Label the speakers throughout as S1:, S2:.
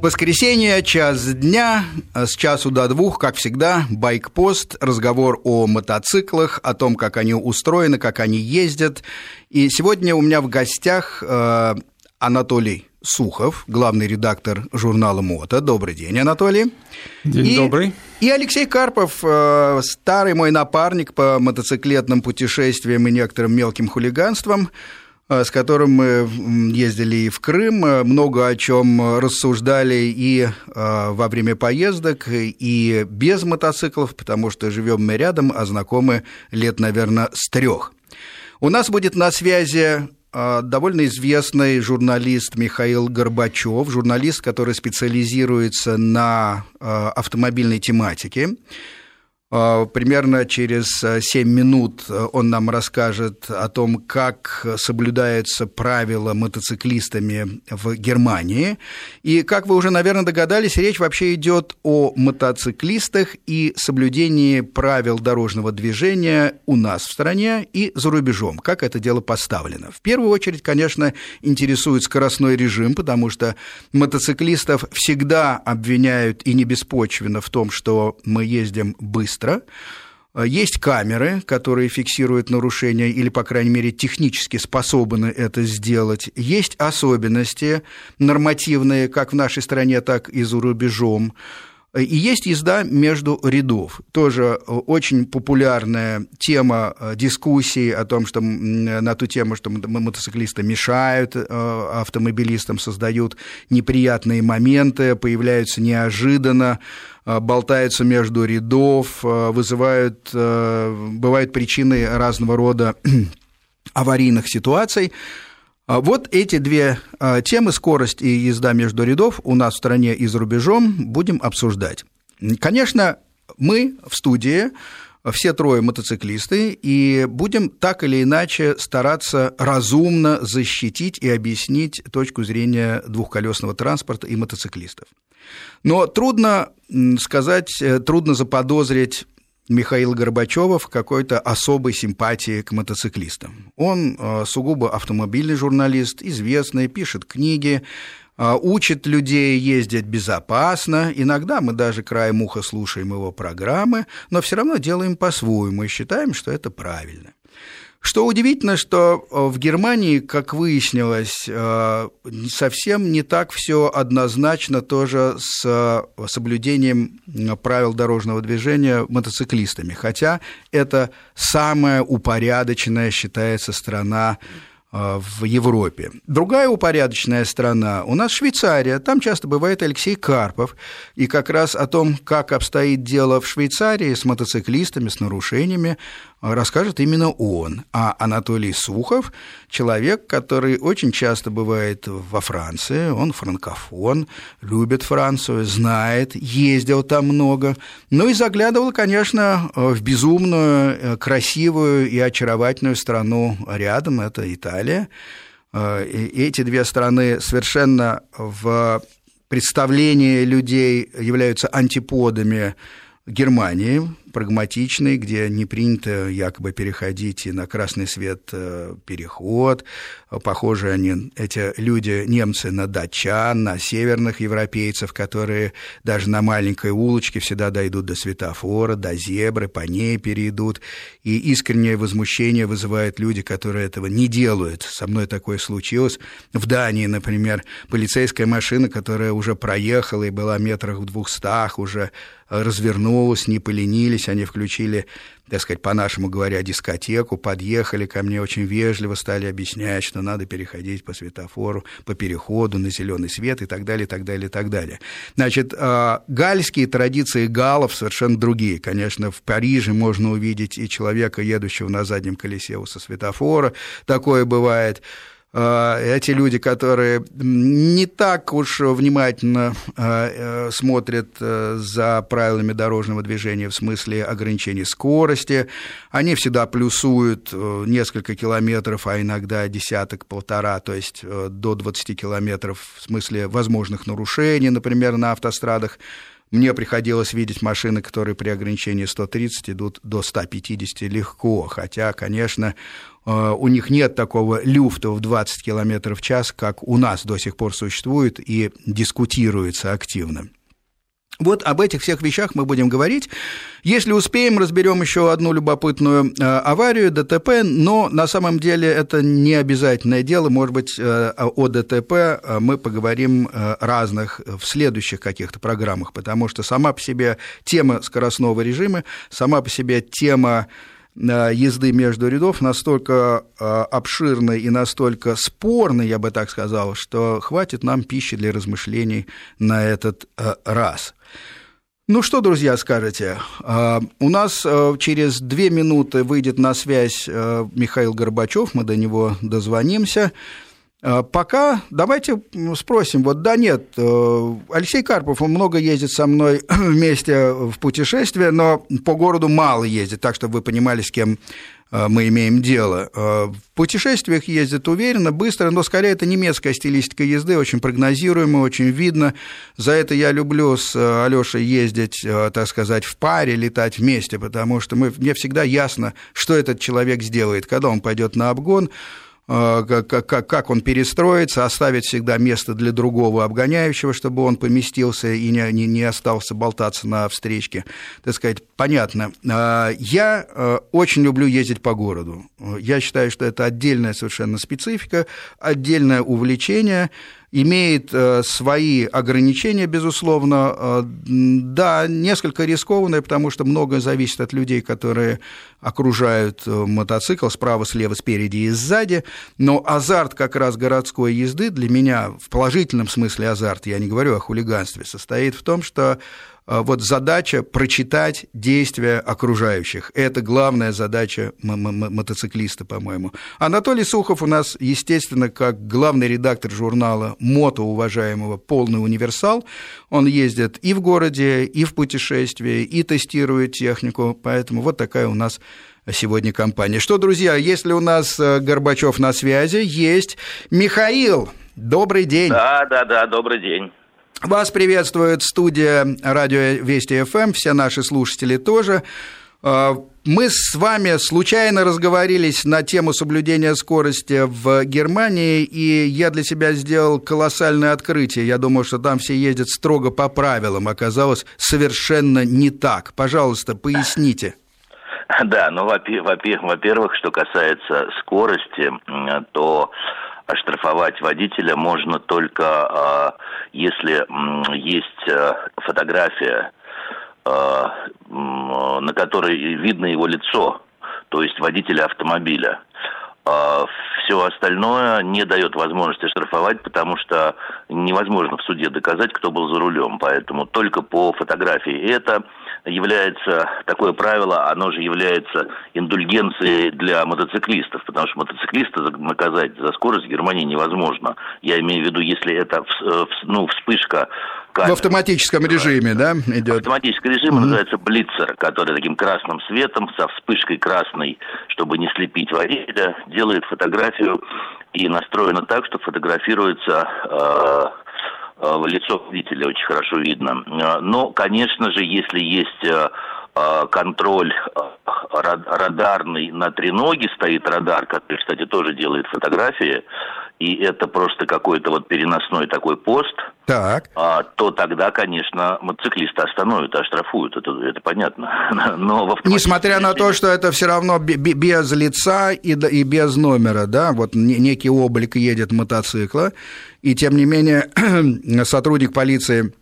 S1: Воскресенье, час дня, с часу до двух, как всегда, байкпост, разговор о мотоциклах, о том, как они устроены, как они ездят. И сегодня у меня в гостях э, Анатолий Сухов, главный редактор журнала «Мото». Добрый день, Анатолий.
S2: День
S1: и,
S2: добрый.
S1: И Алексей Карпов, э, старый мой напарник по мотоциклетным путешествиям и некоторым мелким хулиганствам – с которым мы ездили и в Крым, э, много о чем рассуждали и э, во время поездок, и без мотоциклов, потому что живем мы рядом, а знакомы лет, наверное, с трех. У нас будет на связи довольно известный журналист Михаил Горбачев, журналист, который специализируется на автомобильной тематике. А, примерно через 7 э, минут э, он нам расскажет о том, как соблюдаются правила мотоциклистами в Германии. И, как вы уже, наверное, догадались, речь вообще идет о мотоциклистах и соблюдении правил дорожного движения у нас в стране и за рубежом. Как это дело поставлено? В первую очередь, конечно, интересует скоростной режим, потому что мотоциклистов всегда обвиняют и не беспочвенно в том, что мы ездим быстро быстро. Э, есть камеры, которые фиксируют нарушения или, по крайней мере, технически способны это сделать. Есть особенности нормативные как в нашей стране, так и за рубежом. И есть езда между рядов. Тоже э, очень популярная тема э, дискуссий о том, что на ту тему, что мотоциклисты мешают э, автомобилистам, создают неприятные моменты, появляются неожиданно, болтаются между рядов, вызывают, бывают причины разного рода аварийных ситуаций. А вот эти две а, темы, скорость и езда между рядов, у нас в стране и за рубежом, будем обсуждать. Конечно, мы в студии все трое мотоциклисты, и будем так или иначе стараться разумно защитить и объяснить точку зрения двухколесного транспорта и мотоциклистов. Но трудно сказать, э, трудно заподозрить Михаила Горбачева в какой-то особой симпатии к мотоциклистам. Он э, сугубо автомобильный журналист, известный, пишет книги, э, учит людей ездить безопасно. Иногда мы даже краем уха слушаем его программы, но все равно делаем по-своему и считаем, что это правильно. Что удивительно, что э, в Германии, как выяснилось, э, совсем не так все однозначно тоже с э, соблюдением правил дорожного движения мотоциклистами. Хотя это самая упорядоченная, считается, страна в Европе. Другая упорядоченная страна у нас Швейцария. Там часто бывает Алексей Карпов. И как раз о том, как обстоит дело в Швейцарии с мотоциклистами, с нарушениями, расскажет именно он. А Анатолий Сухов – человек, который очень часто бывает во Франции, он франкофон, любит Францию, знает, ездил там много, ну и заглядывал, конечно, в безумную, э, красивую и очаровательную страну рядом, это Италия. Э, и эти две страны совершенно в представлении людей являются антиподами Германии, прагматичный, где не принято якобы переходить и на красный свет э, переход. Похожи они, эти люди, немцы, на датчан, на северных европейцев, которые даже на маленькой улочке всегда дойдут до светофора, до зебры, по ней перейдут. И искреннее возмущение вызывают люди, которые этого не делают. Со мной такое случилось. В Дании, например, полицейская машина, которая уже проехала и была метрах в двухстах, уже развернулась, не поленились, они включили, так сказать, по-нашему говоря, дискотеку, подъехали ко мне очень вежливо, стали объяснять, что надо переходить по светофору, по переходу на зеленый свет и так далее, и так далее, и так далее. Значит, а, гальские традиции галов совершенно другие. Конечно, в Париже можно увидеть и человека, едущего на заднем колесе со светофора, такое бывает. А, эти люди, которые не так уж внимательно а, э, смотрят э, за правилами дорожного движения в смысле ограничения скорости, они всегда плюсуют э, несколько километров, а иногда десяток-полтора, то есть до 20 километров в смысле возможных нарушений, например, на автострадах. Мне приходилось видеть машины, которые при ограничении 130 идут до 150 легко, хотя, конечно, э, у них нет такого люфта в 20 км в час, как у нас до сих пор существует и дискутируется активно. Вот об этих всех вещах мы будем говорить. Если успеем, разберем еще одну любопытную э, аварию, ДТП, но на самом деле это не обязательное дело. Может быть, э, о ДТП э, мы поговорим разных в следующих каких-то программах, потому что сама по себе тема скоростного режима, сама по себе тема езды между рядов настолько обширной и настолько спорной, я бы так сказал, что хватит нам пищи для размышлений на этот раз. Ну что, друзья, скажете? У нас через две минуты выйдет на связь Михаил Горбачев, мы до него дозвонимся. Пока давайте спросим, вот да, нет, Алексей Карпов, он много ездит со мной вместе в путешествие, но по городу мало ездит, так, чтобы вы понимали, с кем Э, мы имеем дело. Э, в путешествиях ездит уверенно, быстро, но скорее это немецкая стилистика езды, очень прогнозируемая, очень видно. За это я люблю с э, Алешей ездить, так сказать, в паре, летать вместе, потому что мы, мне всегда ясно, что этот человек сделает, когда он пойдет на обгон, Э, как, как он перестроится, оставить всегда место для другого обгоняющего, чтобы он поместился и не, не, не остался болтаться на встречке. Так сказать, понятно. Э, я э, очень люблю ездить по городу. Я считаю, что это отдельная совершенно специфика, отдельное увлечение имеет э, свои ограничения, безусловно. Э, да, несколько рискованное, потому что многое зависит от людей, которые окружают э, мотоцикл справа, слева, спереди и сзади. Но азарт как раз городской езды для меня, в положительном смысле азарт, я не говорю о хулиганстве, состоит в том, что вот задача прочитать действия окружающих. Это главная задача мотоциклиста, по-моему. Анатолий Сухов у нас, естественно, как главный редактор журнала «Мото», уважаемого, полный универсал. Он ездит и в городе, и в путешествии, и тестирует технику, поэтому вот такая у нас сегодня компания. Что, друзья, если у нас э, Горбачев на связи, есть Михаил. Добрый день.
S2: Да, да, да, добрый день.
S1: Вас приветствует студия радио Вести ФМ, все наши слушатели тоже. А, мы с вами случайно разговорились на тему соблюдения скорости в Германии, и я для себя сделал колоссальное открытие. Я думал, что там все ездят строго по правилам. Оказалось, совершенно не так. Пожалуйста, поясните.
S2: Да, ну, во-первых, что касается скорости, то оштрафовать водителя можно только а, если есть э, фотография, э, на которой видно его лицо, то есть водителя автомобиля. А Все остальное не дает возможности штрафовать, потому что невозможно в суде доказать, кто был за рулем. Поэтому только по фотографии. И это является, такое правило, оно же является индульгенцией для мотоциклистов, потому что мотоциклиста наказать за скорость в Германии невозможно. Я имею в виду, если это э, ну, вспышка
S1: в автоматическом режиме, да,
S2: идет? Автоматический режим mm-hmm. называется блицер, который таким красным светом, со вспышкой красной, чтобы не слепить водителя, делает фотографию и настроено так, что фотографируется э, Э, лицо водителя очень хорошо видно. Э, но, конечно же, если есть э, контроль радарный на треноге стоит радар, который, кстати, тоже делает фотографии, и это просто какой-то вот переносной такой пост, так. А, то тогда, конечно, мотоциклисты остановят, оштрафуют, это, это понятно.
S1: Но Несмотря на то, что это все равно без лица и, и без номера, да, вот некий облик едет мотоцикла, и тем не менее сотрудник полиции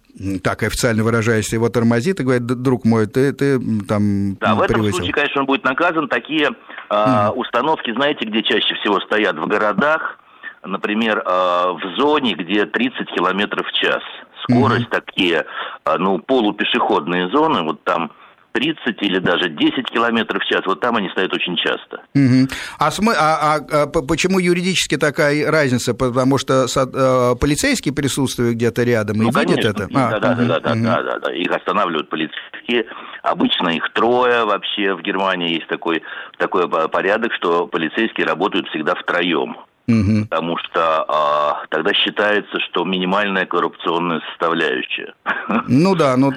S1: так официально выражаясь, его тормозит и говорит, друг мой, ты, ты там
S2: Да, в этом превысил. случае, конечно, он будет наказан. Такие э, установки, знаете, где чаще всего стоят? В городах, например, э, в зоне, где 30 километров в час. Скорость mm-hmm. такие, э, ну, полупешеходные зоны, вот там 30 или даже 10 километров в час, вот там они стоят очень часто.
S1: Угу. А, см... а, а, а почему юридически такая разница? Потому что а, полицейские присутствуют где-то рядом ну, и конечно, видят это?
S2: Да, а, да, угу, да, да, угу. да, да, да, их останавливают полицейские. Обычно их трое вообще в Германии есть такой, такой порядок, что полицейские работают всегда втроем. Угу. Потому что а, тогда считается, что минимальная коррупционная составляющая.
S1: Ну да, но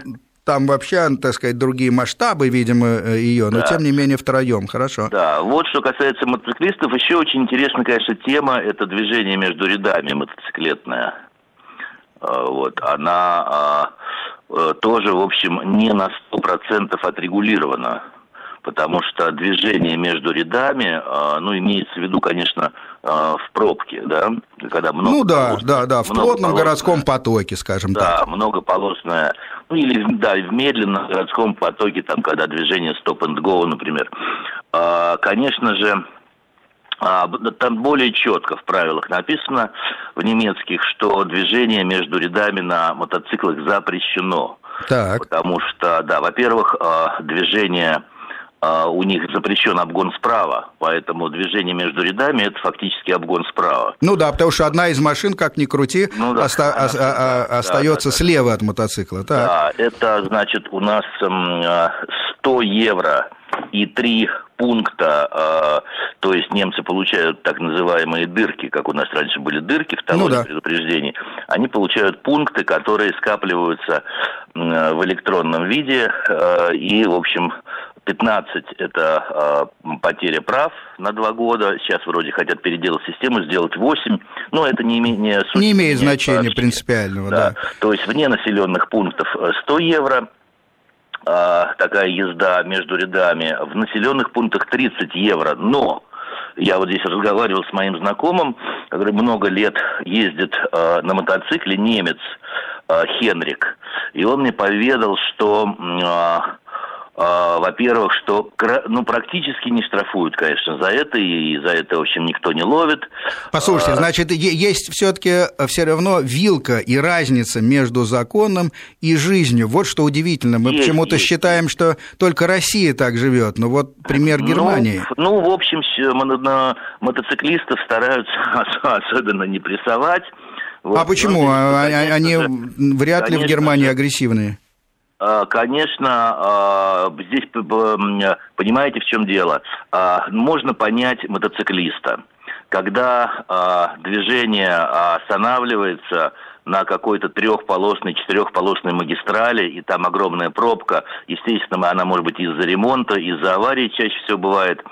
S1: там вообще, так сказать, другие масштабы, видимо, э, ее, но да. тем не менее втроем, хорошо.
S2: Да, вот что касается мотоциклистов, еще очень интересная, конечно, тема, это движение между рядами мотоциклетное. А, вот, она а, э, тоже, в общем, не на 100% отрегулирована потому что движение между рядами, а, ну, имеется в виду, конечно, а, в пробке, да,
S1: когда много Ну да, полос, да, да, в плотном городском потоке, скажем
S2: да, так. Да, многополосное, ну или, да, в медленном городском потоке, там, когда движение stop and go, например. А, конечно же, там более четко в правилах написано в немецких, что движение между рядами на мотоциклах запрещено. Так. Потому что, да, во-первых, движение у них запрещен обгон справа, поэтому движение между рядами это фактически обгон справа.
S1: Ну да, потому что одна из машин, как ни крути, ну, да, оста- а, а, да, остается да, слева да. от мотоцикла. Так.
S2: Да, это значит у нас 100 евро и три пункта, то есть немцы получают так называемые дырки, как у нас раньше были дырки в талоне ну, да. предупреждений, они получают пункты, которые скапливаются в электронном виде, и, в общем, 15 – это э, потеря прав на два года. Сейчас вроде хотят переделать систему, сделать 8. Но это не, име, не,
S1: суть, не имеет значения вообще. принципиального, да. да.
S2: То есть вне населенных пунктов 100 евро э, такая езда между рядами. В населенных пунктах 30 евро. Но я вот здесь разговаривал с моим знакомым, который много лет ездит э, на мотоцикле, немец э, Хенрик. И он мне поведал, что... Э, а, во-первых, что ну, практически не штрафуют, конечно, за это, и за это, в общем, никто не ловит.
S1: Послушайте, а, значит, есть все-таки э, все равно вилка и разница между законом и жизнью. Вот что удивительно. Мы почему-то считаем, что только Россия так живет. Но вот пример ну, Германии.
S2: Ну, ну в общем, мотоциклистов стараются особенно не прессовать.
S1: Вот. А почему? Ну, они, они вряд ли в Германии агрессивные.
S2: А, конечно, а, здесь понимаете, в чем дело. А, можно понять мотоциклиста. Когда движение останавливается на какой-то трехполосной, четырехполосной магистрали, и там огромная пробка, естественно, она может быть из-за ремонта, из-за аварии чаще всего бывает,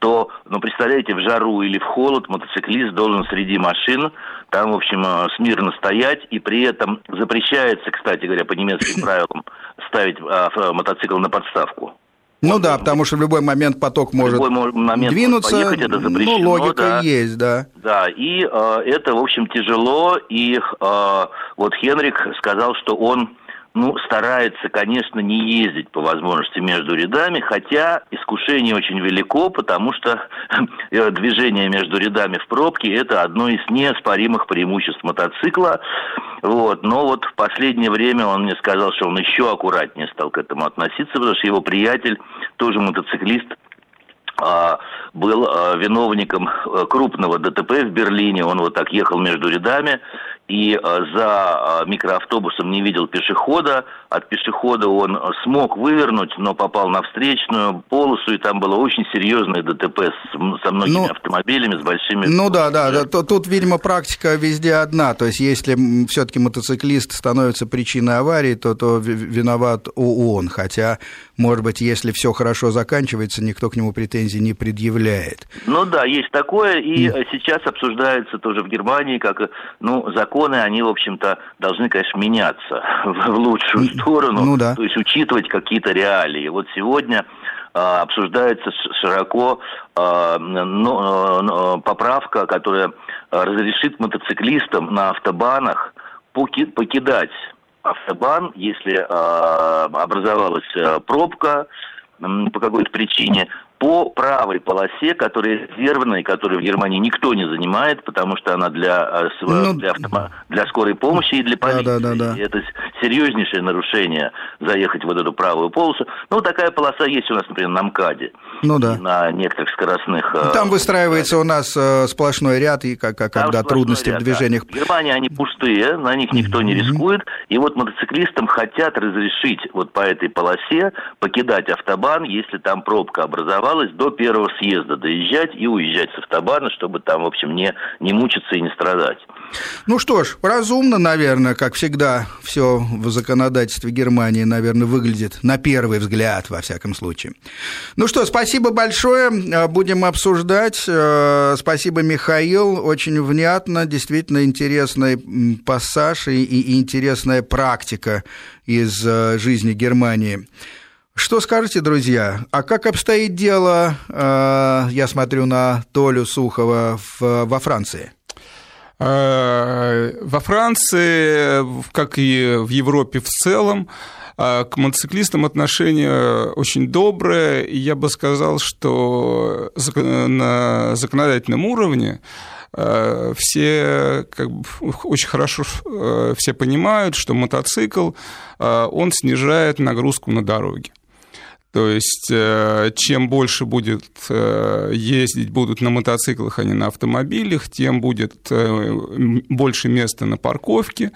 S2: то, ну, представляете, в жару или в холод мотоциклист должен среди машин там, в общем, смирно стоять, и при этом запрещается, кстати говоря, по немецким правилам, ставить а, мотоцикл на подставку.
S1: Ну да, потому что в любой момент поток может момент двинуться. Поехать, это запрещено, ну, логика да. есть, да.
S2: Да, и э, это, в общем, тяжело. И э, вот Хенрик сказал, что он ну, старается, конечно, не ездить по возможности между рядами, хотя искушение очень велико, потому что э, движение между рядами в пробке – это одно из неоспоримых преимуществ мотоцикла. Вот. Но вот в последнее время он мне сказал, что он еще аккуратнее стал к этому относиться, потому что его приятель, тоже мотоциклист, а, был а, виновником э, крупного ДТП в Берлине. Он вот так ехал между рядами и э, за э, микроавтобусом не видел пешехода. От пешехода он смог вывернуть, но попал на встречную полосу, и там было очень серьезное ДТП с, со многими ну, автомобилями, с большими...
S1: Ну да, да, да, тут, видимо, практика везде одна. То есть если все-таки мотоциклист становится причиной аварии, то, то виноват он. Хотя, может быть, если все хорошо заканчивается, никто к нему претензий не предъявляет.
S2: Ну да, есть такое, и mm. сейчас обсуждается тоже в Германии, как ну, закон законы, они, в общем-то, должны, конечно, меняться в лучшую сторону, ну, да. то есть учитывать какие-то реалии. Вот сегодня а, обсуждается широко а, поправка, которая разрешит мотоциклистам на автобанах покидать автобан, если а, образовалась пробка по какой-то причине, по правой полосе, которая резервная, которую в Германии никто не занимает, потому что она для, э, ну, для, автома, для скорой помощи и для полиции. Да, да, да, да. Это серьезнейшее нарушение заехать в вот эту правую полосу. Ну, такая полоса есть у нас, например, на МКАДе.
S1: Ну да.
S2: На некоторых скоростных... Э,
S1: Там выстраивается у нас э, сплошной ряд, и как, когда трудности ряд, в движениях.
S2: Да. В Германии они пустые, на них никто не рискует. И вот мотоциклистам хотят разрешить вот по этой полосе покидать автобан, если там пробка образовалась, до первого съезда доезжать и уезжать с автобана, чтобы там, в общем, не, не мучиться и не страдать.
S1: Ну что ж, разумно, наверное, как всегда, все в законодательстве Германии, наверное, выглядит на первый взгляд, во всяком случае. Ну что, спасибо большое, будем обсуждать. Э, спасибо, Михаил, очень внятно, действительно интересный пассаж и, и интересная практика из э, жизни Германии. Что скажете, друзья? А как обстоит дело, э, я смотрю на Толю Сухова во Франции?
S3: Э, во Франции, как и в Европе в целом, к мотоциклистам отношение очень доброе, и я бы сказал, что на законодательном уровне Э, все как бы, очень хорошо э, все понимают, что мотоцикл, э, он снижает нагрузку на дороге. То есть, чем больше будет ездить будут на мотоциклах, а не на автомобилях, тем будет больше места на парковке,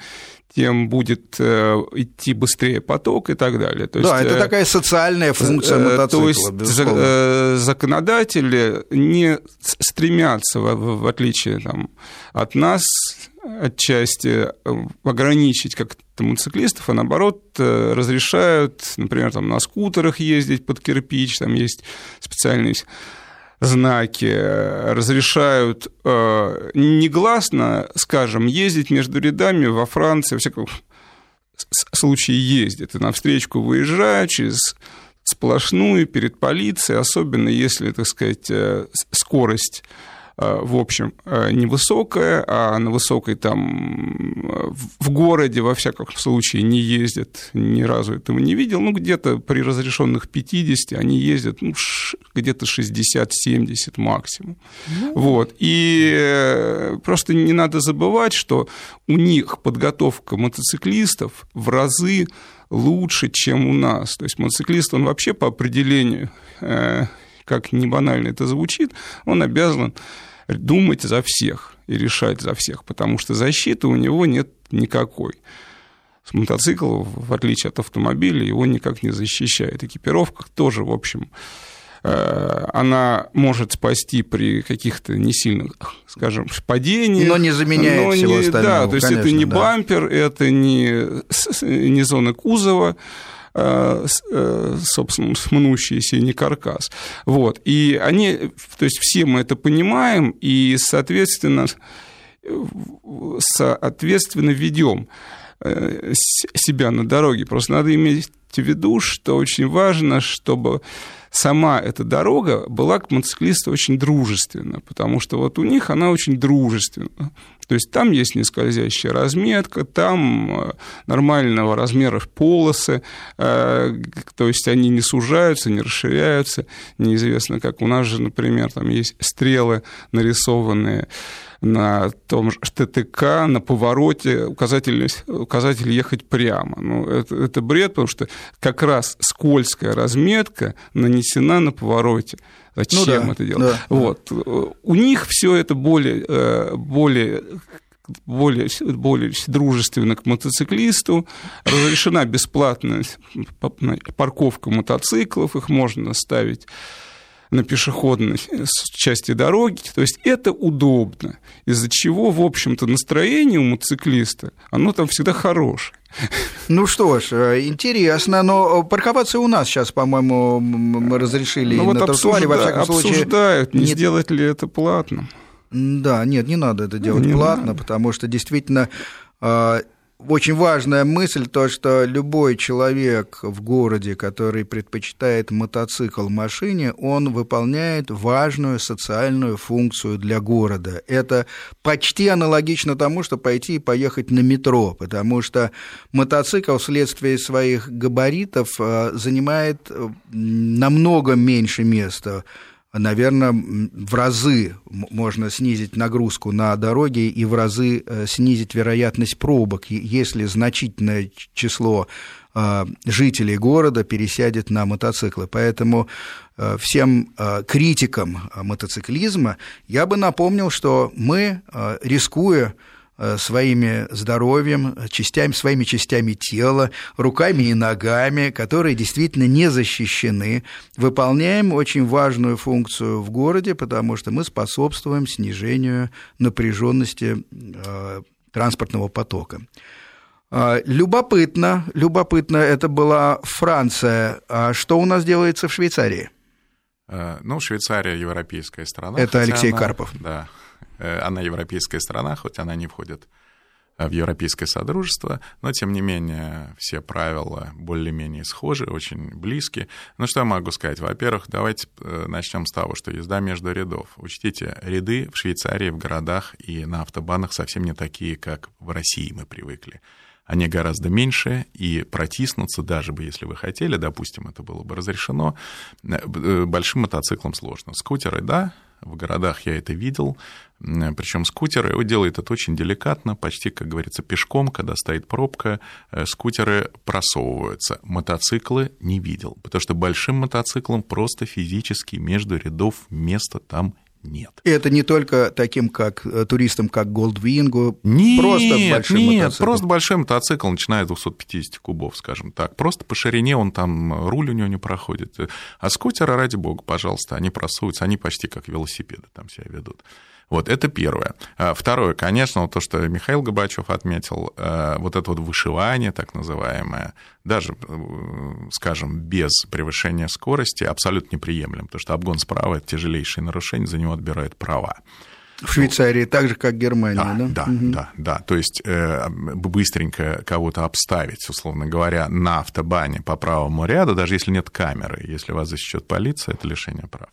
S3: тем будет э, идти быстрее поток и так далее.
S1: То да, есть, это э, такая социальная функция э, мотоцикла.
S3: То есть безусловно. законодатели не стремятся, в, отличие там, от нас, отчасти ограничить как-то мотоциклистов, а наоборот разрешают, например, там, на скутерах ездить под кирпич, там есть специальные знаки, разрешают э, негласно, скажем, ездить между рядами во Франции, во всяком случае ездят, и на встречку выезжают через сплошную перед полицией, особенно если, так сказать, э, скорость Э, в общем, э, невысокая, а на высокой там э, в городе, во всяком случае, не ездят, ни разу этого не видел, ну, где-то при разрешенных 50 они ездят, ну, где-то 60-70 максимум. Ну... Вот, и просто не надо забывать, что у них подготовка мотоциклистов в разы лучше, чем у нас. То есть мотоциклист, он вообще по определению как не банально это звучит, он обязан думать за всех и решать за всех, потому что защиты у него нет никакой. С мотоцикл, в отличие от автомобиля, его никак не защищает. Экипировка тоже, в общем, э, она может спасти при каких-то не сильных, скажем, падениях.
S1: Но не заменяет но всего не, остального.
S3: Да, то есть конечно, это не да. бампер, это не, не зона кузова, собственно, мнущийся, не каркас. Вот. И они, то есть все мы это понимаем, и, соответственно, соответственно ведем э, себя на дороге. Просто надо иметь в виду, что очень важно, чтобы сама эта дорога была к мотоциклисту очень дружественна, потому что вот у них она очень дружественна. То есть там есть нескользящая разметка, там э, нормального размера полосы, э, то есть они не сужаются, не расширяются, неизвестно как. У нас же, например, там есть стрелы нарисованные, на том же ТТК, на повороте указатель, указатель ехать прямо. Ну, это, это бред, потому что как раз скользкая разметка нанесена на повороте. Зачем ну, да, это делать? Да, вот. Да. У них все это более, э, более более, более дружественно к мотоциклисту, разрешена бесплатная парковка мотоциклов, их можно ставить на пешеходной части дороги. То есть это удобно, из-за чего, в общем-то, настроение у мотоциклиста, оно там всегда хорошее.
S1: Ну что ж, э, интересно, но парковаться у нас сейчас, по-моему, мы разрешили ну, вот на тротуаре,
S3: во всяком обсуждают, случае. Обсуждают, не, не сделать ли это платно.
S1: Да, нет, не надо это делать не платно, надо. потому что действительно а, очень важная мысль, то, что любой человек в городе, который предпочитает мотоцикл машине, он выполняет важную социальную функцию для города. Это почти аналогично тому, что пойти и поехать на метро, потому что мотоцикл вследствие своих габаритов э, занимает э, намного меньше места наверное, в разы можно снизить нагрузку на дороге и в разы э, снизить вероятность пробок, если значительное число э, жителей города пересядет на мотоциклы. Поэтому э, всем критикам мотоциклизма я бы напомнил, что мы, рискуя Э, своими здоровьем, частями, своими частями тела, руками и ногами, которые действительно не защищены, выполняем очень важную функцию в городе, потому что мы способствуем снижению напряженности э, транспортного потока. Э, любопытно, любопытно, это была Франция. А что у нас делается в Швейцарии?
S4: Ну, Швейцария европейская страна.
S1: Это Алексей она, Карпов.
S4: Да, Э, она европейская страна, хоть она не входит в Европейское Содружество, но, тем не менее, все правила более-менее схожи, очень близки. Ну, что я могу сказать? Во-первых, давайте э, начнем с того, что езда между рядов. Учтите, ряды в Швейцарии, в городах и на автобанах совсем не такие, как в России мы привыкли. Они гораздо меньше, и протиснуться, даже бы если вы хотели, допустим, это было бы разрешено, э, большим мотоциклом сложно. Скутеры, да, в городах я это видел. Причем скутеры его делают это очень деликатно, почти, как говорится, пешком, когда стоит пробка, э, скутеры просовываются. Мотоциклы не видел, потому что большим мотоциклом просто физически между рядов места там нет.
S1: И это не только таким, как э, туристам, как Goldwing,
S4: нет, просто большой нет, мотоцикл. просто большой мотоцикл, начиная с 250 кубов, скажем так. Просто по ширине он там, руль у него не проходит. А скутеры, ради бога, пожалуйста, они просуются, они почти как велосипеды там себя ведут. Вот это первое. А второе, конечно, то, что Михаил Габачев отметил, э, вот это вот вышивание, так называемое, даже, э, скажем, без превышения скорости, абсолютно неприемлем, потому что обгон справа – это тяжелейшее нарушение, за него отбирают права.
S1: В Швейцарии так же, как Германия, да?
S4: Да, да, угу. да, да. То есть э, быстренько кого-то обставить, условно говоря, на автобане по правому ряду, даже если нет камеры, если вас засечет полиция, это лишение прав.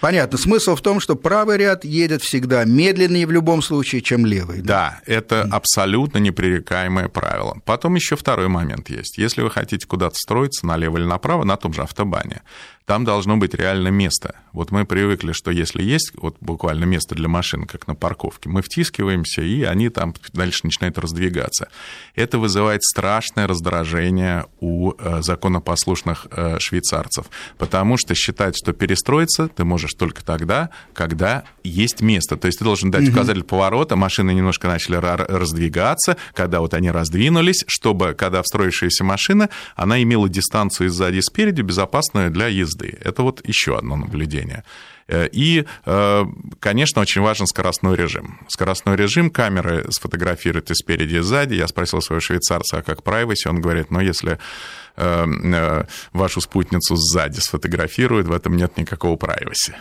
S1: Понятно. Смысл в том, что правый ряд едет всегда медленнее в любом случае, чем левый.
S4: Да, да это mm. абсолютно непререкаемое правило. Потом еще второй момент есть. Если вы хотите куда-то строиться налево или направо, на том же автобане, там должно быть реально место. Вот мы привыкли, что если есть вот буквально место для машин, как на парковке, мы втискиваемся, и они там дальше начинают раздвигаться. Это вызывает страшное раздражение у э, законопослушных э, швейцарцев, потому что считать, что перестроиться ты можешь только тогда, когда есть место. То есть ты должен дать указатель поворота, машины немножко начали раздвигаться, когда вот они раздвинулись, чтобы, когда встроившаяся машина, она имела дистанцию сзади и спереди, безопасную для езды езды. Это вот еще одно наблюдение. Э, и, э, конечно, очень важен скоростной режим. Скоростной режим камеры сфотографируют и спереди, и сзади. Я спросил своего швейцарца, а как privacy? Он говорит, ну, если э, вашу спутницу сзади сфотографируют, в этом нет никакого privacy.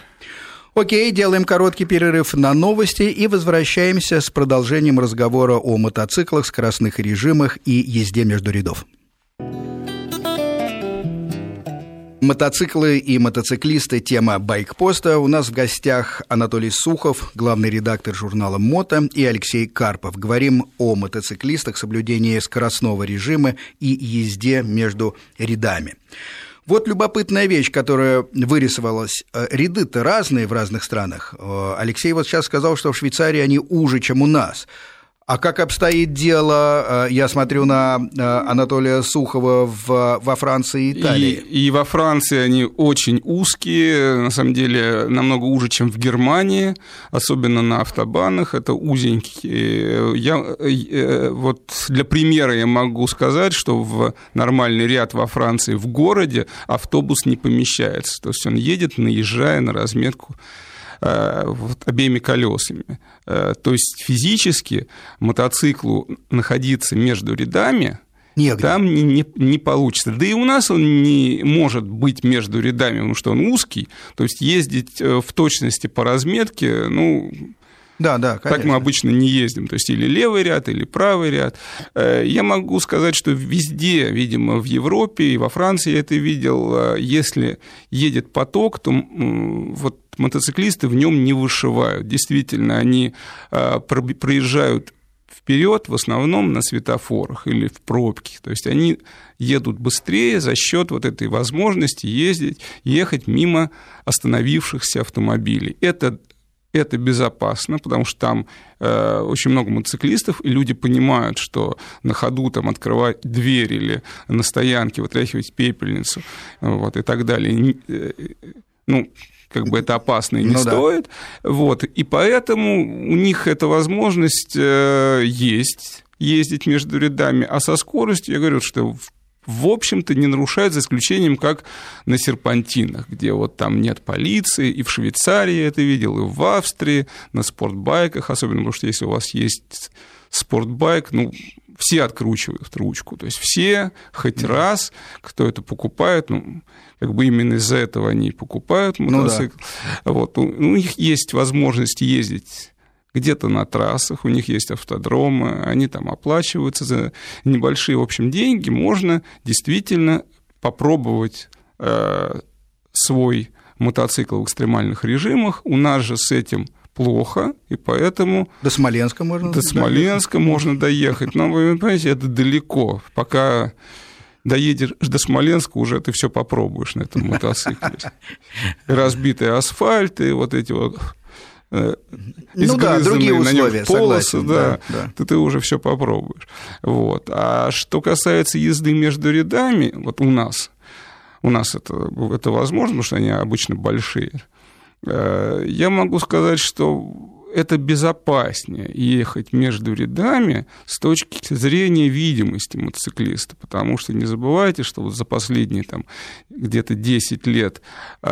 S1: Окей, делаем короткий перерыв на новости и возвращаемся с продолжением разговора о мотоциклах, скоростных режимах и езде между рядов. Мотоциклы и мотоциклисты – тема байкпоста. У нас в гостях Анатолий Сухов, главный редактор журнала «Мото», и Алексей Карпов. Говорим о мотоциклистах, соблюдении скоростного режима и езде между рядами. Вот любопытная вещь, которая вырисовалась. Э, ряды-то разные в разных странах. Э, Алексей вот сейчас сказал, что в Швейцарии они уже, чем у нас – а как обстоит дело, э, я смотрю на э, Анатолия Сухова в, во Франции и Италии.
S3: И, и во Франции они очень узкие, на самом деле намного уже, чем в Германии, особенно на автобанах, это узенькие. Я, э, вот для примера я могу сказать, что в нормальный ряд во Франции в городе автобус не помещается, то есть он едет, наезжая на разметку вот, обеими колесами. Э, то есть физически мотоциклу находиться между рядами Негде. там не, не, не получится. Да и у нас он не может быть между рядами, потому что он узкий. То есть ездить э, в точности по разметке, ну, да, да, конечно. Так мы обычно не ездим, то есть или левый ряд, или правый ряд. Я могу сказать, что везде, видимо, в Европе и во Франции я это видел, если едет поток, то вот мотоциклисты в нем не вышивают. Действительно, они а, проезжают вперед в основном на светофорах или в пробке. То есть они едут быстрее за счет вот этой возможности ездить, ехать мимо остановившихся автомобилей. Это это безопасно, потому что там э, очень много мотоциклистов, и люди понимают, что на ходу там открывать дверь или на стоянке вытряхивать пепельницу вот, и так далее. Э, ну, как бы это опасно и не ну, стоит. Да. Вот, и поэтому у них эта возможность э, есть ездить между рядами, а со скоростью, я говорю, что в общем-то, не нарушают, за исключением как на серпантинах, где вот там нет полиции, и в Швейцарии я это видел, и в Австрии, на спортбайках, особенно потому что если у вас есть спортбайк, ну, все откручивают ручку, то есть все хоть да. раз, кто это покупает, ну, как бы именно из-за этого они покупают мотоцикл. Ну, да. вот, у них есть возможность ездить где-то на трассах, у них есть автодромы, они там оплачиваются за небольшие, в общем, деньги, можно действительно попробовать э, свой мотоцикл в экстремальных режимах. У нас же с этим плохо, и поэтому...
S1: До Смоленска можно
S3: До Смоленска можно доехать, но вы понимаете, это далеко. Пока доедешь до Смоленска, уже ты все попробуешь на этом мотоцикле. Разбитый асфальт и вот эти вот
S1: ну да, другие условия, полосы, согласен,
S3: да, да, да. Ты, ты уже все попробуешь. Вот. А что касается езды между рядами, вот у нас, у нас это, это возможно, потому что они обычно большие, э, я могу сказать, что это безопаснее ехать между рядами с точки зрения видимости мотоциклиста, потому что не забывайте, что вот за последние там, где-то 10 лет э,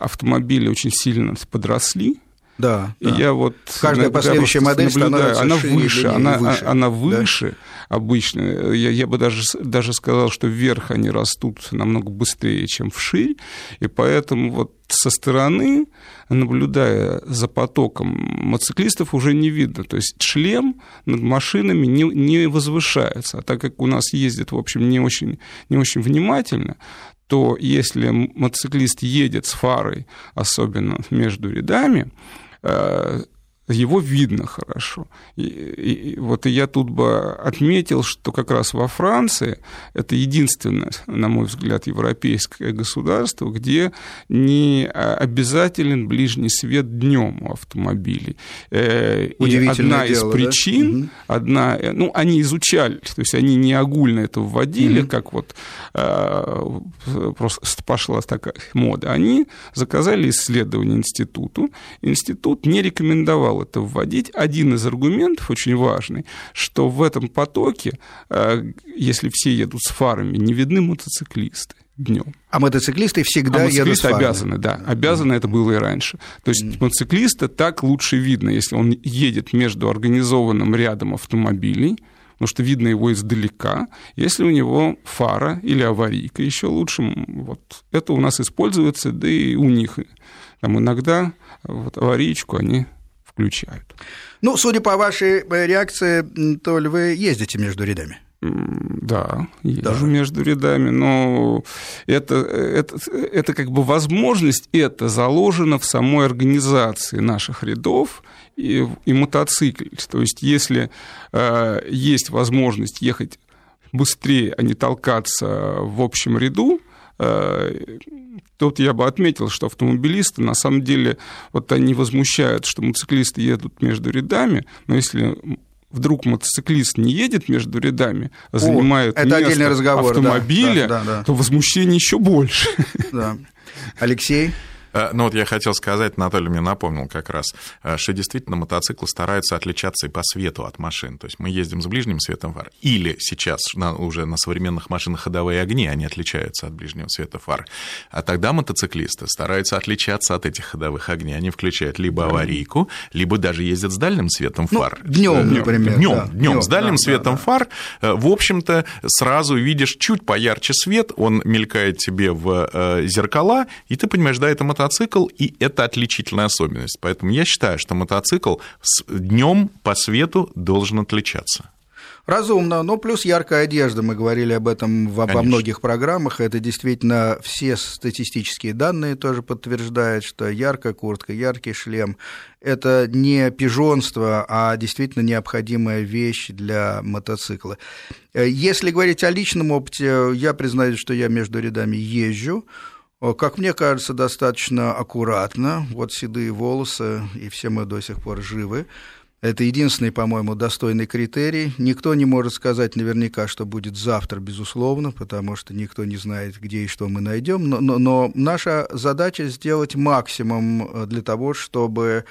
S3: автомобили очень сильно подросли,
S1: да,
S3: и да. я вот
S1: каждая последующая модель наблюдаю,
S3: она выше, она выше, она выше да? обычно. Я, я бы даже даже сказал, что вверх они растут намного быстрее, чем вширь, и поэтому вот со стороны, наблюдая за потоком мотоциклистов, уже не видно. То есть шлем над машинами не, не возвышается. А так как у нас ездит, в общем, не очень, не очень внимательно, то если мотоциклист едет с фарой, особенно между рядами, Э, его видно хорошо. И, и, вот и я тут бы отметил, что как раз во Франции это единственное, на мой взгляд, европейское государство, где не обязателен ближний свет днем у автомобилей.
S1: Э, и одна
S3: из дело, причин, да? одна, ну, они изучали, то есть они не огульно это вводили, угу. как вот э, просто пошла такая мода. Они заказали исследование институту. Институт не рекомендовал стал это вводить, один из аргументов очень важный, что в этом потоке, э, если все едут с фарами, не видны мотоциклисты днем.
S1: А мотоциклисты всегда а мотоциклисты едут
S3: обязаны, да, обязаны, это было и раньше. То есть mm. мотоциклиста так лучше видно, если он едет между организованным рядом автомобилей, потому что видно его издалека. Если у него фара или аварийка, еще лучше. Вот это у нас используется, да и у них. Там иногда вот, аварийку они включают.
S1: Ну, судя по вашей э, реакции, Толь, вы ездите между рядами.
S3: Да, езжу да. между рядами, но это, это, это как бы возможность, это заложено в самой организации наших рядов и, и мотоцикле. То есть, если э, есть возможность ехать быстрее, а не толкаться в общем ряду, э, Тут я бы отметил, что автомобилисты, на самом деле, вот они возмущают, что мотоциклисты едут между рядами, но если вдруг мотоциклист не едет между рядами, а занимает О, это место разговор, автомобиля, да, да, да, то возмущение еще больше.
S1: Да. Алексей?
S4: Э, ну вот я хотел сказать, Анатолий мне напомнил как раз, э, что действительно мотоциклы стараются отличаться и по свету от машин. То есть мы ездим с ближним светом фар. Или сейчас уже на современных машинах ходовые огни, они отличаются от ближнего света фар. А тогда мотоциклисты стараются отличаться от этих ходовых огней. Они включают либо аварийку, либо даже ездят с дальним светом ну, фар.
S1: Днем, например.
S4: Днем, да, днем, с дальним да, светом да, фар. Э, в общем-то, сразу видишь чуть поярче свет, он мелькает тебе в зеркала, и ты понимаешь, да, это мотоцикл мотоцикл, и это отличительная особенность. Поэтому я считаю, что мотоцикл днем по свету должен отличаться.
S1: Разумно. Ну, плюс яркая одежда. Мы говорили об этом во, во многих программах. Это действительно все статистические данные тоже подтверждают, что яркая куртка, яркий шлем – это не пижонство, а действительно необходимая вещь для мотоцикла. Э, если говорить о личном опыте, я признаюсь, что я между рядами езжу. Как мне кажется, достаточно аккуратно. Вот седые волосы, и все мы до сих пор живы. Это единственный, по-моему, достойный критерий. Никто не может сказать наверняка, что будет завтра, безусловно, потому что никто не знает, где и что мы найдем. Но, но, но наша задача сделать максимум э, для того, чтобы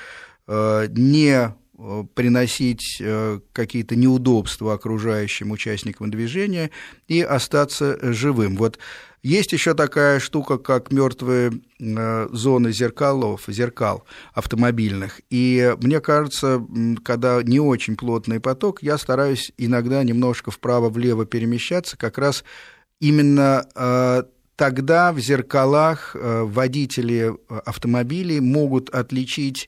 S1: э, не э, приносить э, какие-то неудобства окружающим участникам движения и остаться живым. Вот есть еще такая штука, как мертвые э, зоны зеркалов, зеркал автомобильных. И мне кажется, когда не очень плотный поток, я стараюсь иногда немножко вправо-влево перемещаться, как раз именно э, тогда в зеркалах э, водители автомобилей могут отличить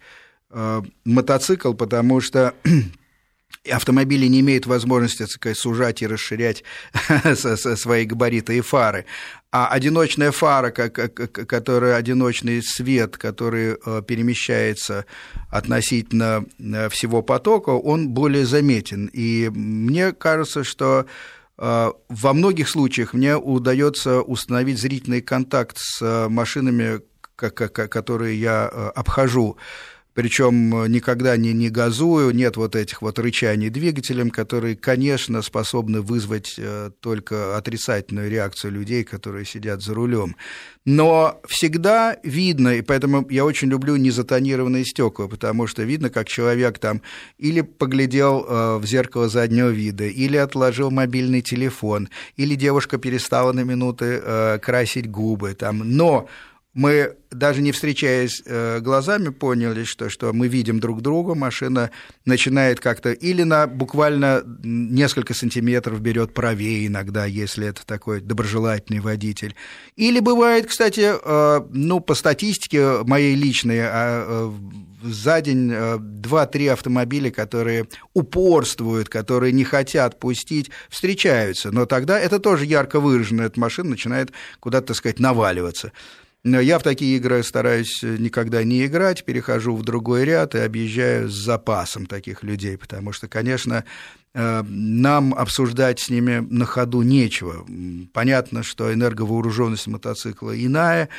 S1: мотоцикл, потому что автомобили не имеют возможности так сказать, сужать и расширять свои габариты и фары. А одиночная фара, которая одиночный свет, который э, перемещается относительно э, всего потока, он более заметен. И мне кажется, что э, во многих случаях мне удается установить зрительный контакт с машинами, которые я обхожу причем э, никогда не, не газую, нет вот этих вот рычаний двигателем, которые, конечно, способны вызвать э, только отрицательную реакцию людей, которые сидят за рулем. Но всегда видно, и поэтому я очень люблю незатонированные стекла, потому что видно, как человек там или поглядел э, в зеркало заднего вида, или отложил мобильный телефон, или девушка перестала на минуты красить губы. Там. Но мы, даже не встречаясь э, глазами, поняли, что, что мы видим друг друга, машина начинает как-то или на буквально несколько сантиметров берет правее иногда, если это такой доброжелательный водитель. Или бывает, кстати, э, ну, по статистике моей личной, а, э, за день два-три автомобиля, которые упорствуют, которые не хотят пустить, встречаются. Но тогда это тоже ярко выражено, эта машина начинает куда-то, так сказать, наваливаться. Я в такие игры стараюсь э, никогда не играть, перехожу в другой ряд и объезжаю с запасом таких людей, потому что, конечно, нам обсуждать с ними на ходу нечего. Понятно, что энерговооруженность мотоцикла иная.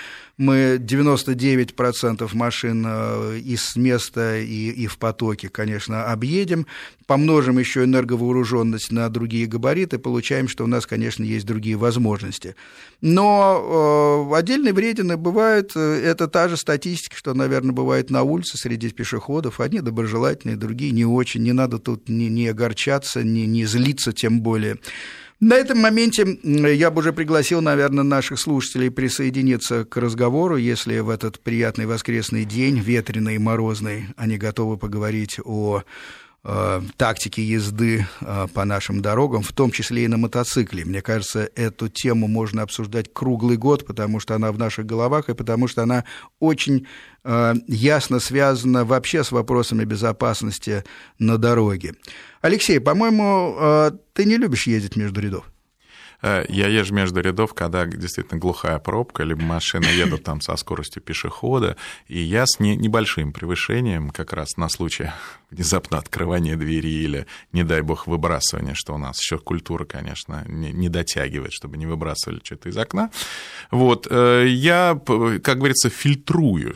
S1: Мы 99% машин э, из места и, и в потоке, конечно, объедем. Помножим еще энерговооруженность на другие габариты, получаем, что у нас, конечно, есть другие возможности. Но э, отдельные вредины бывают, э, это та же статистика, что, наверное, бывает на улице среди пешеходов. Одни доброжелательные, другие не очень. Не надо тут не, не огорчаться ругаться, не, не злиться тем более. На этом моменте я бы уже пригласил, наверное, наших слушателей присоединиться к разговору, если в этот приятный воскресный день, ветреный и морозный, они готовы поговорить о тактики езды э, по нашим дорогам, в том числе и на мотоцикле. Мне кажется, эту тему можно обсуждать круглый год, потому что она в наших головах и потому что она очень э, ясно связана вообще с вопросами безопасности на дороге. Алексей, по-моему, э, ты не любишь ездить между рядов.
S4: Э, я езжу между рядов, когда действительно глухая пробка, либо машина едут там со скоростью пешехода, и я с не, небольшим превышением, как раз на случай внезапно открывания двери или, не дай бог, выбрасывания, что у нас еще культура, конечно, не, не дотягивает, чтобы не выбрасывали что-то из окна. Вот, э, я, как говорится, фильтрую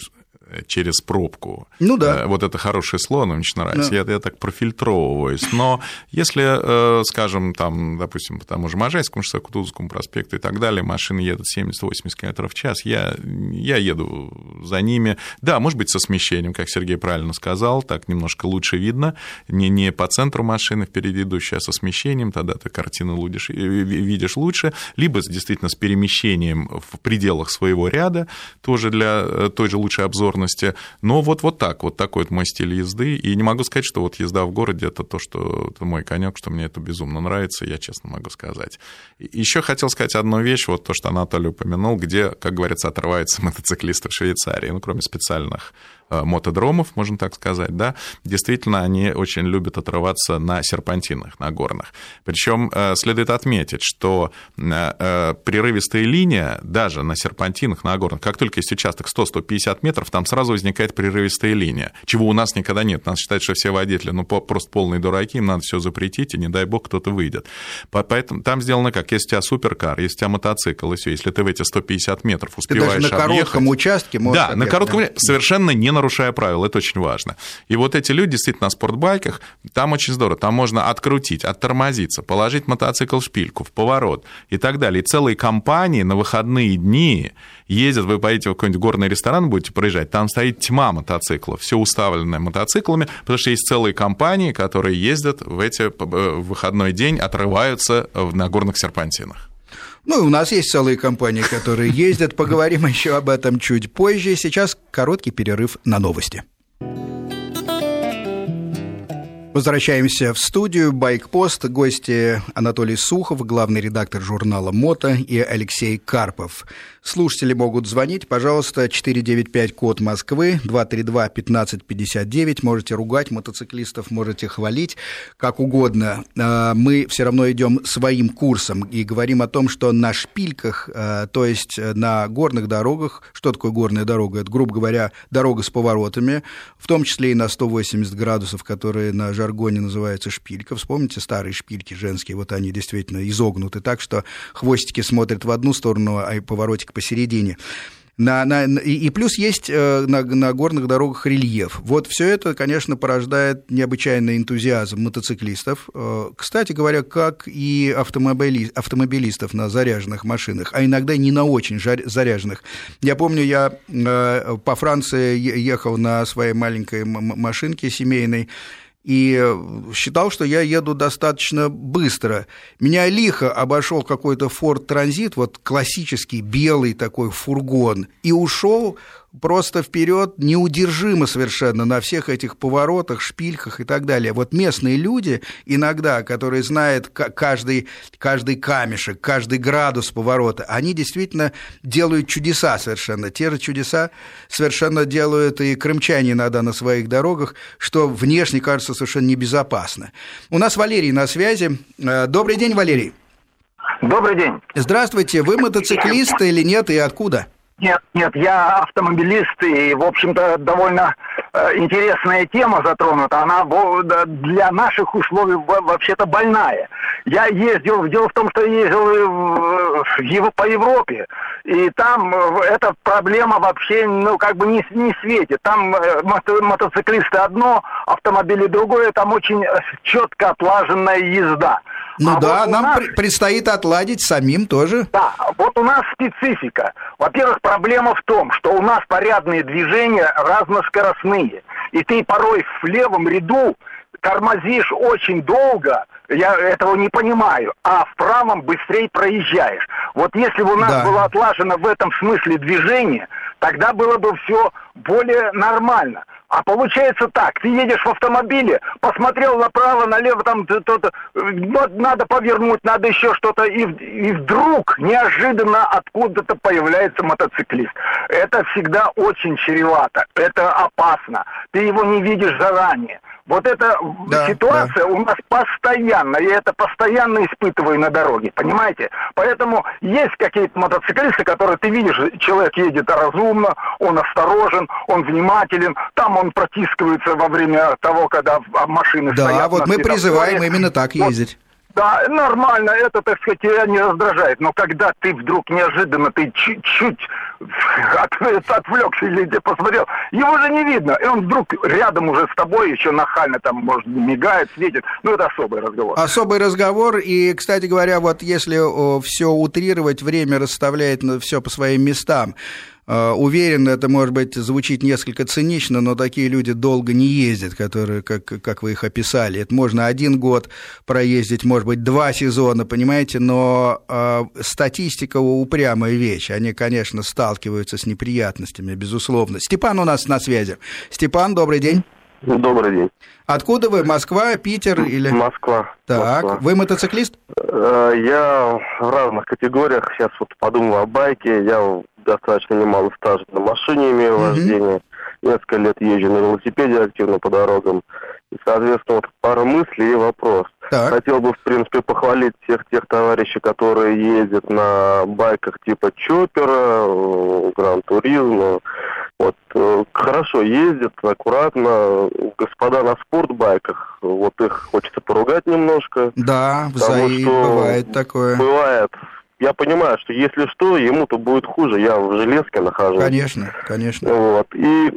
S4: через пробку.
S1: Ну да.
S4: Э, вот это хорошее слово, мне очень нравится. Да. Я, я так профильтровываюсь. Но если, э, скажем, там, допустим, по тому же Можайскому шоссе, Кутузовскому проспекту и так далее, машины едут 70-80 км в час, я, я еду за ними. Да, может быть, со смещением, как Сергей правильно сказал, так немножко лучше видно. Не, не по центру машины впереди идущая, а со смещением, тогда ты картину видишь, видишь лучше. Либо действительно с перемещением в пределах своего ряда, тоже для э, той же лучшей обзорности скорости. Но вот, вот так, вот такой вот мой стиль езды. И не могу сказать, что вот езда в городе это то, что это мой конек, что мне это безумно нравится, я честно могу сказать. Еще хотел сказать одну вещь, вот то, что Анатолий упомянул, где, как говорится, отрываются мотоциклисты в Швейцарии, ну, кроме специальных мотодромов, можно так сказать, да, действительно, они очень любят отрываться на серпантинах, на горных. Причем следует отметить, что прерывистая линия даже на серпантинах, на горных, как только есть участок 100-150 метров, там сразу возникает прерывистая линия, чего у нас никогда нет. Нас считают, что все водители, ну, просто полные дураки, им надо все запретить, и не дай бог кто-то выйдет. Поэтому там сделано как, если у тебя суперкар, если у тебя мотоцикл, и все, если ты в эти 150 метров успеваешь
S1: Ты даже на
S4: объехать,
S1: коротком участке можешь
S4: Да, на коротком да. совершенно не нарушая правил, это очень важно. И вот эти люди действительно на спортбайках, там очень здорово, там можно открутить, оттормозиться, положить мотоцикл в шпильку, в поворот и так далее. И целые компании на выходные дни ездят, вы поедете в какой-нибудь горный ресторан, будете проезжать, там стоит тьма мотоциклов, все уставленное мотоциклами, потому что есть целые компании, которые ездят в эти в выходной день, отрываются на горных серпантинах.
S1: Ну, у нас есть целые компании, которые ездят. Поговорим еще об этом чуть позже. Сейчас короткий перерыв на новости. Возвращаемся в студию. Байкпост. Гости Анатолий Сухов, главный редактор журнала «Мото» и Алексей Карпов. Слушатели могут звонить, пожалуйста, 495 код Москвы, 232-1559. Можете ругать мотоциклистов, можете хвалить, как угодно. А, мы все равно идем своим курсом и говорим о том, что на шпильках, а, то есть на горных дорогах, что такое горная дорога? Это, грубо говоря, дорога с поворотами, в том числе и на 180 градусов, которые на жаргоне называются шпилька. Вспомните старые шпильки женские, вот они действительно изогнуты так, что хвостики смотрят в одну сторону, а поворотик посередине. На, на, и плюс есть э, на, на горных дорогах рельеф. Вот все это, конечно, порождает необычайный энтузиазм мотоциклистов. Э, кстати говоря, как и автомобили, автомобилистов на заряженных машинах, а иногда не на очень заряженных. Я помню, я э, по Франции ехал на своей маленькой машинке семейной, и считал, что я еду достаточно быстро. Меня лихо обошел какой-то Ford Transit, вот классический белый такой фургон, и ушел просто вперед неудержимо совершенно на всех этих поворотах, шпильках и так далее. Вот местные люди иногда, которые знают каждый, каждый камешек, каждый градус поворота, они действительно делают чудеса совершенно. Те же чудеса совершенно делают и крымчане иногда на своих дорогах, что внешне кажется совершенно небезопасно. У нас Валерий на связи. Э, добрый день, Валерий.
S5: Добрый день.
S1: Здравствуйте. Вы мотоциклист или нет, и откуда?
S5: Нет, нет, я автомобилист, и, в общем-то, довольно э, интересная тема затронута. Она для наших условий вообще-то больная. Я ездил, дело в том, что ездил в, по Европе, и там э, эта проблема вообще, ну, как бы не, не светит. Там э, мото, мотоциклисты одно, автомобили другое, там очень э, четко отлаженная езда.
S1: Ну а да, вот нам нас... предстоит отладить самим тоже.
S5: Да, вот у нас специфика. Во-первых, проблема в том, что у нас порядные движения разноскоростные. И ты порой в левом ряду тормозишь очень долго, я этого не понимаю, а в правом быстрее проезжаешь. Вот если бы у нас да. было отлажено в этом смысле движение, тогда было бы все более нормально. А получается так, ты едешь в автомобиле, посмотрел направо, налево, там то-то, надо повернуть, надо еще что-то, и, и вдруг неожиданно откуда-то появляется мотоциклист. Это всегда очень чревато, это опасно, ты его не видишь заранее. Вот эта да, ситуация да. у нас постоянно, я это постоянно испытываю на дороге, понимаете? Поэтому есть какие-то мотоциклисты, которые ты видишь, человек едет разумно, он осторожен, он внимателен, там он протискивается во время того, когда машины
S1: да,
S5: стоят.
S1: Да, вот мы призываем именно так ездить.
S5: Да, нормально, это, так сказать, тебя не раздражает. Но когда ты вдруг неожиданно, ты чуть-чуть от, отвлекся или где посмотрел, его же не видно. И он вдруг рядом уже с тобой еще нахально там, может, мигает, светит. Ну, это особый разговор.
S1: Особый разговор. И, кстати говоря, вот если все утрировать, время расставляет все по своим местам. Э, уверен, это, может быть, звучит несколько цинично, но такие люди долго не ездят, которые, как, как вы их описали. Это можно один год проездить, может быть, два сезона, понимаете, но э, статистика упрямая вещь. Они, конечно, сталкиваются с неприятностями, безусловно. Степан у нас на связи. Степан, добрый день.
S6: Добрый день.
S1: Откуда вы? Москва, Питер или...
S6: Москва.
S1: Так,
S6: Москва.
S1: вы мотоциклист?
S6: Э, я в разных категориях. Сейчас вот подумал о байке. Я достаточно немало стажа на машине имею вождение. несколько лет езжу на велосипеде активно по дорогам. И, соответственно, вот пара мыслей и вопрос.
S1: Так.
S6: Хотел бы, в принципе, похвалить всех тех товарищей, которые ездят на байках типа Чоппера, э, Гран-туризма. Вот э, хорошо ездят, аккуратно. Господа на спортбайках, вот их хочется поругать немножко.
S1: Да,
S6: Потому что
S1: бывает такое.
S6: Бывает. Я понимаю, что если что, ему-то будет хуже. Я в железке нахожусь.
S1: Конечно, конечно.
S6: Вот. И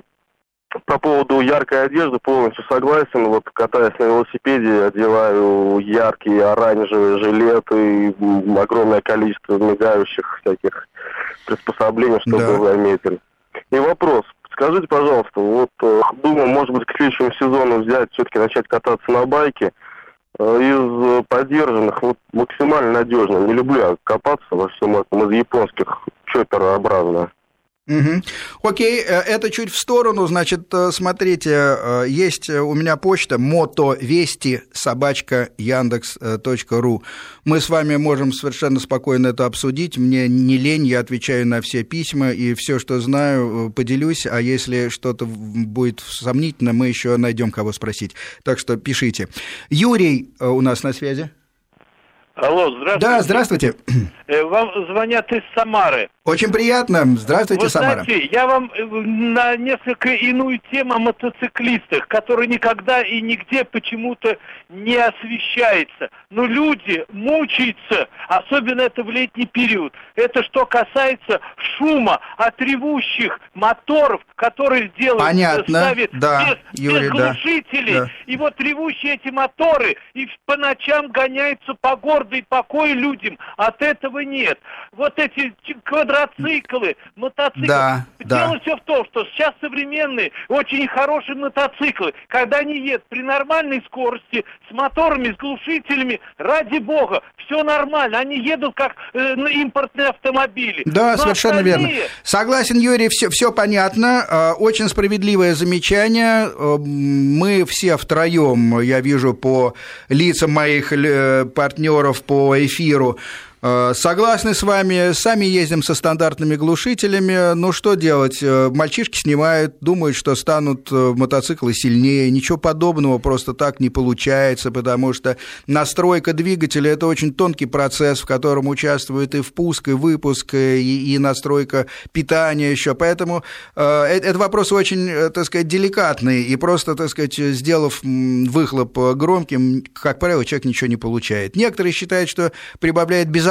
S6: по поводу яркой одежды полностью согласен. Вот катаясь на велосипеде, одеваю яркие оранжевые жилеты, м, огромное количество мигающих всяких приспособлений, чтобы
S1: Да.
S6: заметили. И вопрос. Скажите, пожалуйста, вот э, думаю, может быть, к следующему сезону взять, все-таки начать кататься на байке. Э, Из э, поддержанных вот максимально надежно. Не люблю копаться во всем этом из японских чоперообразно.
S1: Мгм. Окей, э, это чуть в сторону, значит, э, смотрите, э, есть у меня почта мотовести собачка яндекс.ру. Мы с вами можем совершенно спокойно это обсудить. Мне не лень, я отвечаю на все письма и все, что знаю, поделюсь. А если что-то будет сомнительно, мы еще найдем кого спросить. Так что пишите. Юрий у нас на связи.
S7: Алло, здравствуйте.
S1: Да, здравствуйте.
S7: Э, Вам звонят из Самары.
S1: Очень приятно. Здравствуйте,
S7: Вы
S1: Самара.
S7: знаете, я вам э, на несколько иную тему о мотоциклистах, которые никогда и нигде почему-то не освещается. Но люди мучаются, особенно это в летний период. Это что касается шума от ревущих моторов, которые делают,
S1: Понятно,
S7: ставят
S1: да,
S7: без,
S1: Юрий,
S7: без глушителей.
S1: да.
S7: И вот ревущие эти моторы, и по ночам гоняются по городу и покою людям. От этого нет. Вот эти квадроциклы, мотоциклы.
S1: Да, да.
S7: Дело все в том, что сейчас современные, очень хорошие мотоциклы, когда они едут при нормальной скорости, с моторами, с глушителями, ради бога, все нормально. Они едут как э, на импортные автомобили.
S1: Да,
S7: Но
S1: совершенно верно.
S7: остальные-
S1: Согласен, Юрий, все, все понятно. Э, Очень справедливое замечание. Э, Мы все втроем, я вижу по лицам моих э, партнеров по эфиру, Согласны с вами, сами ездим со стандартными глушителями, ну что делать, Э, мальчишки снимают, думают, что станут э, мотоциклы сильнее, ничего подобного просто так не получается, потому что настройка двигателя – это очень тонкий процесс, в котором участвует и впуск, и выпуск, и, и настройка питания еще, поэтому э, э- это вопрос очень, э, так сказать, деликатный, и просто, так сказать, сделав выхлоп э, громким, как правило, человек ничего не получает. Некоторые считают, что прибавляет безопасность,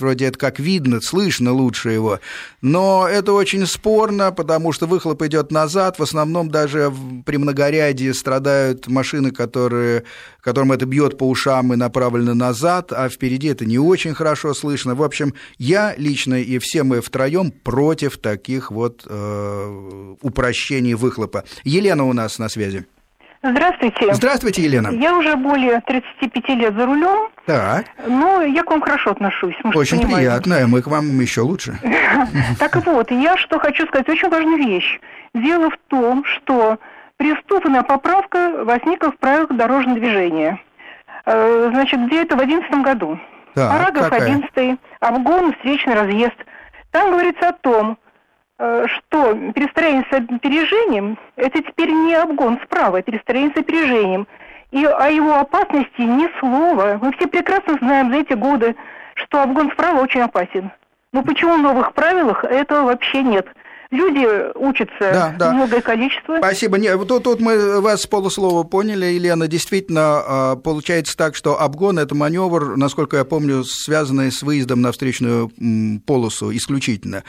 S1: вроде это как видно, слышно лучше его, но это очень спорно, потому что выхлоп идет назад, в основном даже при многорядии страдают машины, которые, которым это бьет по ушам и направлено назад, а впереди это не очень хорошо слышно. В общем, я лично и все мы втроем против таких вот э, упрощений выхлопа. Елена у нас на связи.
S8: Здравствуйте.
S1: Здравствуйте, Елена.
S8: Я уже более 35 лет за рулем,
S1: Так,
S8: но я к вам хорошо отношусь.
S1: очень
S8: понимаете.
S1: приятно, мы к вам еще лучше.
S8: Так вот, я что хочу сказать, очень важную вещь. Дело в том, что преступная поправка возникла в правилах дорожного движения. Э, Значит, где это в 2011 году.
S1: Так,
S8: Параграф
S1: какая?
S8: 11, обгон, встречный разъезд. Там говорится о том, что перестроение с опережением – это теперь не обгон справа, а перестроение с опережением. И о его опасности ни слова. Мы все прекрасно знаем за эти годы, что обгон справа очень опасен. Но почему в новых правилах этого вообще нет? Люди учатся
S1: Да, да.
S8: многое количество.
S1: Спасибо. Не, вот тут, тут мы вас с полуслова поняли, Елена. Действительно, а, получается так, что обгон – это маневр, насколько я помню, связанный с выездом на встречную полосу исключительно.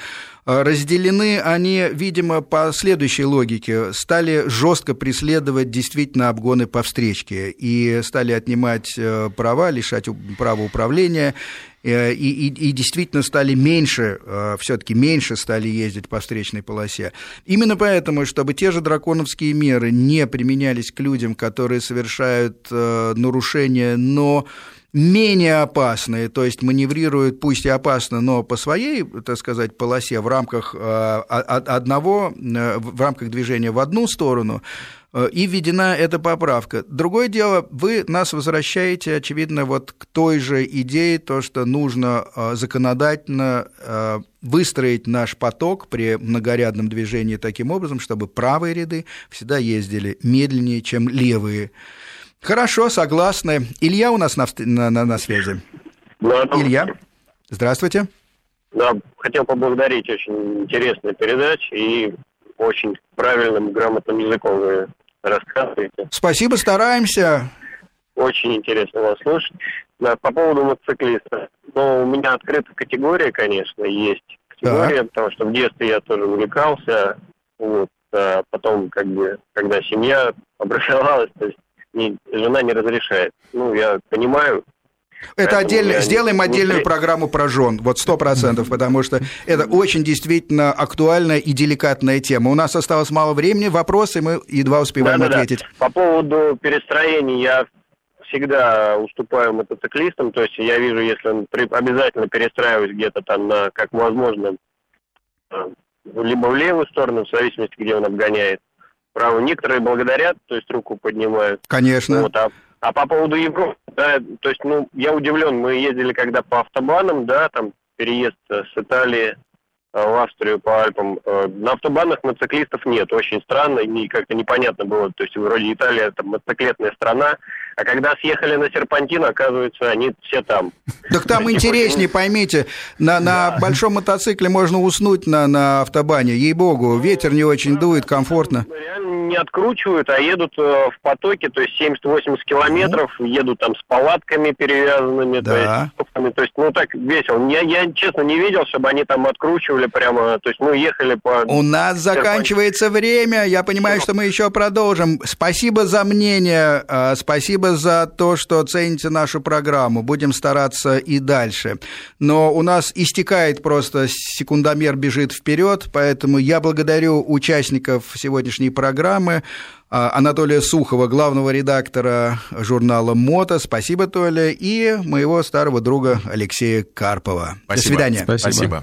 S1: А, Разделены они, видимо, по следующей логике. Стали жестко преследовать действительно обгоны по встречке и стали отнимать э, права, лишать права управления э, и, и- и действительно стали меньше, все-таки меньше стали ездить по встречной полосе. Именно поэтому, чтобы те же драконовские меры не применялись к людям, которые совершают э, нарушения, но менее опасные, то есть маневрируют, пусть и опасно, но по своей, так сказать, полосе в рамках э, одного, э, в рамках движения в одну сторону, Э, и введена эта поправка. Другое дело, вы нас возвращаете, очевидно, вот к той же идее, то, что нужно законодательно выстроить наш поток при многорядном движении таким образом, чтобы правые ряды всегда ездили медленнее, чем левые. Хорошо, согласны. Илья у нас на, на, на, на связи.
S9: Да,
S1: Илья, здравствуйте.
S9: Да, хотел поблагодарить, очень интересная передача и очень правильным, грамотным языком вы рассказываете.
S1: Спасибо, стараемся.
S9: Очень интересно вас слушать. Да, по поводу мотоциклиста. Ну, у меня открытая категория, конечно, есть категория, так. потому что в детстве я тоже увлекался. Вот, а потом, как бы, когда семья образовалась, то есть не, жена не разрешает. Ну, я понимаю,
S1: это отдельно, сделаем не, отдельную не... программу про жен, вот сто процентов, потому что это очень действительно актуальная и деликатная тема. У нас осталось мало времени, вопросы мы едва успеваем да, да, ответить.
S9: Да. По поводу перестроений я всегда уступаю мотоциклистам, то есть я вижу, если он при, обязательно перестраиваюсь где-то там на, как возможно, э, либо в левую сторону, в зависимости, где он обгоняет, правую. Некоторые благодарят, то есть руку поднимают.
S1: Конечно.
S9: Вот, а а по поводу Европы, да, то есть, ну, я удивлен, мы ездили когда по автобанам, да, там переезд с Италии э, в Австрию по Альпам. Э, на автобанах мотоциклистов нет, очень странно, и как-то непонятно было, то есть вроде Италия это мотоциклетная страна, а когда съехали на серпантин, оказывается, они все там.
S1: Так там интереснее, поймите, на, на большом мотоцикле можно уснуть на, на автобане, ей-богу, ветер не очень дует, комфортно.
S9: Реально не откручивают, а едут э, в потоке, то есть 70-80 километров, едут там с палатками перевязанными,
S1: да.
S9: то, есть, то есть, ну так весело. Я, я, честно, не видел, чтобы они там откручивали прямо, то есть мы ехали по...
S1: У нас заканчивается время, я понимаю, что мы еще продолжим. Спасибо за мнение, э, спасибо за то, что цените нашу программу. Будем стараться и дальше. Но у нас истекает просто секундомер бежит вперед, поэтому я благодарю участников сегодняшней программы. А, Анатолия Сухова, главного редактора журнала «Мото». Спасибо, Толя. И моего старого друга Алексея Карпова.
S4: Спасибо.
S1: До свидания.
S4: Спасибо. Спасибо.